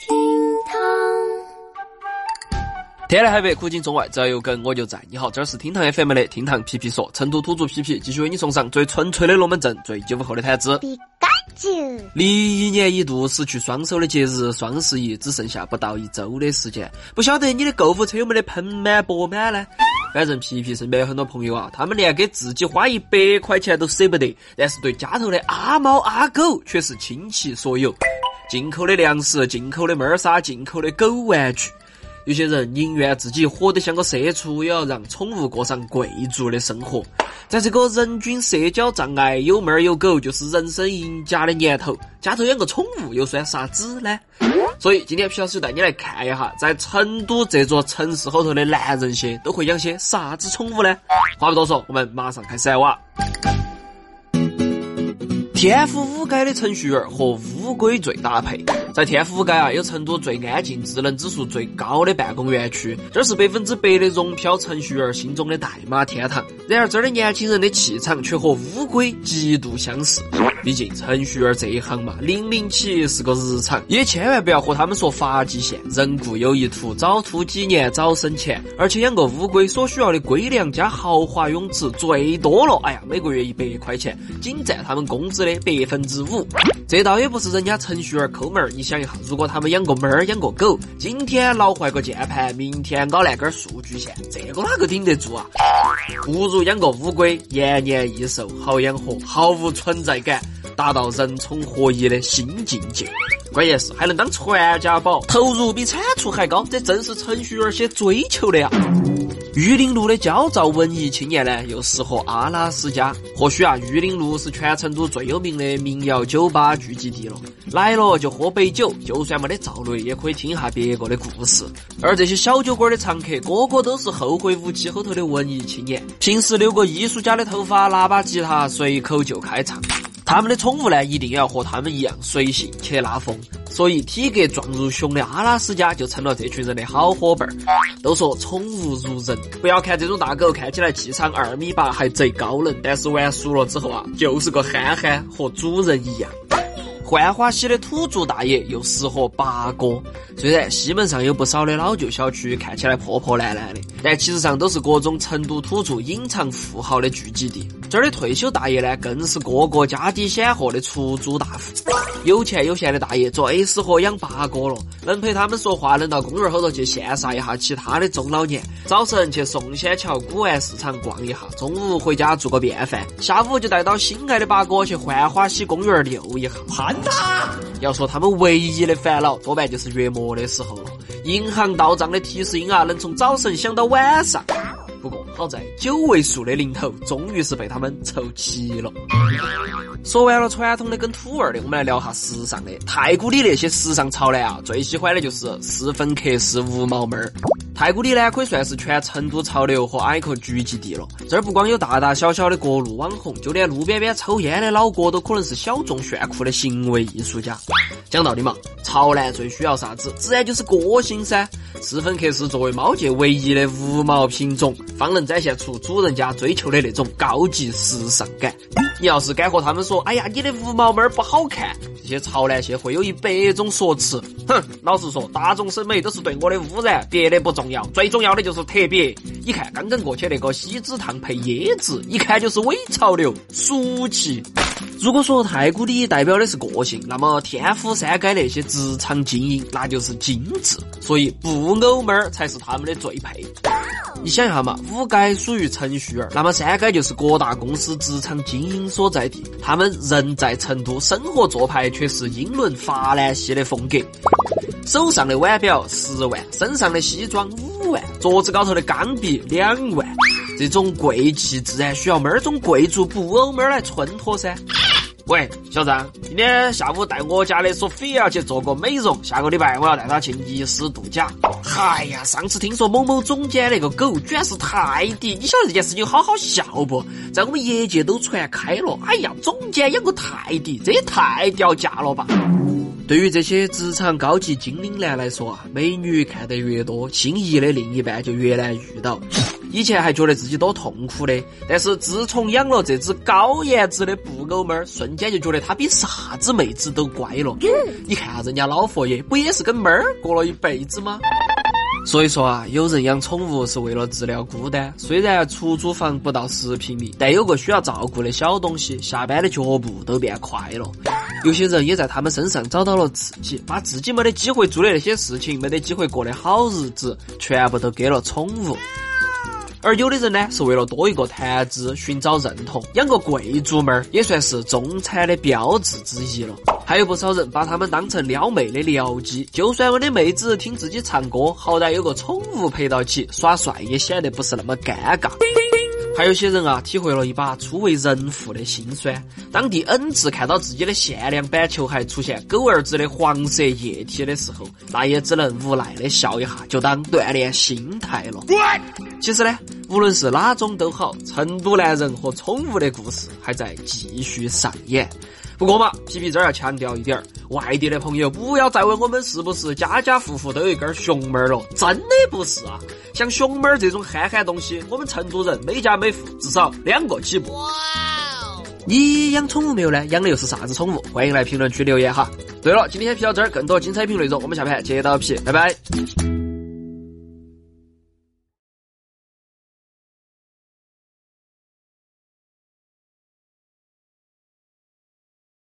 厅堂。天南海北，古今中外，只要有梗我就在。你好，这儿是厅堂 FM 的厅堂皮皮说，成都土著皮皮继续为你送上最纯粹的龙门阵，最九五后的谈资。离一年一度失去双手的节日双十一只剩下不到一周的时间，不晓得你的购物车有没得盆满钵满呢？反正皮皮身边有很多朋友啊，他们连给自己花一百块钱都舍不得，但是对家头的阿猫阿狗却是倾其所有，进口的粮食，进口的猫砂，进口的狗玩具。有些人宁愿自己活得像个社畜，也要让宠物过上贵族的生活。在这个人均社交障碍有猫有狗就是人生赢家的年头，家头养个宠物又算啥子呢？所以今天皮老师带你来看一下，在成都这座城市后头的男人些都会养些啥子宠物呢？话不多说，我们马上开始哇！天府五街的程序员和乌龟最搭配。在天府街啊，有成都最安静、智能指数最高的办公园区，这是百分之百的融漂程序员心中的代码天堂。然而，这儿的年轻人的气场却和乌龟极度相似。毕竟程序员这一行嘛，零零起是个日常，也千万不要和他们说发际线。人固有一图，早秃几年早生钱。而且养个乌龟所需要的龟粮加豪华泳池，最多了，哎呀，每个月一百块钱，仅占他们工资的百分之五。这倒也不是人家程序员抠门儿，你想一下，如果他们养个猫儿，养个狗，今天老坏个键盘，明天搞烂根数据线，这个哪个顶得住啊？不如养个乌龟，延年益寿，好养活，毫无存在感。达到人宠合一的新境界，关键是还能当传家宝，投入比产出还高，这正是程序员些追求的呀。玉林路的焦躁文艺青年呢，又适合阿拉斯加。或许啊，玉林路是全成都最有名的民谣酒吧聚集地了，来了就喝杯酒，就算没得赵雷，也可以听一下别个的故事。而这些小酒馆的常客，个个都是后会无期后头的文艺青年，平时留个艺术家的头发，拿把吉他，随口就开唱。他们的宠物呢，一定要和他们一样随性且拉风，所以体格壮如熊的阿拉斯加就成了这群人的好伙伴儿。都说宠物如人，不要看这种大狗看起来气场二米八，还贼高冷，但是玩熟了之后啊，就是个憨憨，和主人一样。浣花溪的土著大爷又适合八哥。虽然西门上有不少的老旧小区看起来破破烂烂的，但其实上都是各种成都土著隐藏富豪的聚集地。这儿的退休大爷呢，更是个个家底显赫的出租大户。有钱有闲的大爷最适合养八哥了，能陪他们说话，能到公园后头去羡煞一下其他的中老年。早晨去宋仙桥古玩市场逛一下，中午回家做个便饭，下午就带到心爱的八哥去浣花溪公园遛一下。要说他们唯一的烦恼，多半就是月末的时候了。银行到账的提示音啊，能从早晨响到晚上。不过好在九位数的零头，终于是被他们凑齐了。说完了传统的跟土味的，我们来聊下时尚的。太古里那些时尚潮男啊，最喜欢的就是斯芬克斯无毛妹儿。太古里呢，可以算是全成都潮流和 icon 聚集地了。这儿不光有大大小小的各路网红，就连路边边抽烟的老哥都可能是小众炫酷的行为艺术家。讲道理嘛，潮男最需要啥子？自然就是个性噻。斯芬克斯作为猫界唯一的无毛品种，方能展现出主人家追求的那种高级时尚感。你要是敢和他们说，哎呀，你的无毛猫不好看。这些潮男些会有一百种说辞，哼，老实说，大众审美都是对我的污染，别的不重要，最重要的就是特别。你看刚刚过去那个锡纸烫配椰子，一看就是伪潮流，俗气。如果说太古里代表的是个性，那么天府三街那些职场精英那就是精致，所以布偶妹儿才是他们的最配。你想一下嘛，五街属于程序员，那么三街就是各大公司职场精英所在地。他们人在成都，生活做派却是英伦法兰西的风格。手上的腕表十万，身上的西装五万，桌子高头的钢笔两万。这种贵气自然需要妹儿种贵族布偶妹儿来衬托噻。喂，小张，今天下午带我家的索菲亚去做个美容，下个礼拜我要带她去尼斯度假。哎呀，上次听说某某总监那个狗居然是泰迪，你晓得这件事情好好笑不？在我们业界都传开了。哎呀，总监养个泰迪，这也太掉价了吧！对于这些职场高级精灵男来说啊，美女看得越多，心仪的另一半就越难遇到。以前还觉得自己多痛苦的，但是自从养了这只高颜值的布偶猫儿，瞬间就觉得它比啥子妹子都乖了。你看下人家老佛爷，不也是跟猫儿过了一辈子吗？所以说啊，有人养宠物是为了治疗孤单。虽然出租房不到十平米，但有个需要照顾的小东西，下班的脚步都变快了。有些人也在他们身上找到了自己，把自己没得机会做的那些事情，没得机会过的好日子，全部都给了宠物。而有的人呢，是为了多一个谈资，寻找认同，养个贵族猫儿也算是中产的标志之一了。还有不少人把他们当成撩妹的僚机，就算我的妹子听自己唱歌，好歹有个宠物陪到起，耍帅也显得不是那么尴尬。还有些人啊，体会了一把初为人父的辛酸。当第 N 次看到自己的限量版球鞋出现狗儿子的黄色液体的时候，那也只能无奈的笑一下，就当锻炼心态了。其实呢，无论是哪种都好，成都男人和宠物的故事还在继续上演。不过嘛，皮皮这儿要强调一点儿，外地的朋友不要再问我们是不是家家户户都有一根熊猫了，真的不是啊！像熊猫这种憨憨东西，我们成都人每家每户至少两个起步。你养宠物没有呢？养的又是啥子宠物？欢迎来评论区留言哈。对了，今天皮到这儿，更多精彩评论内容，我们下盘接到皮，拜拜。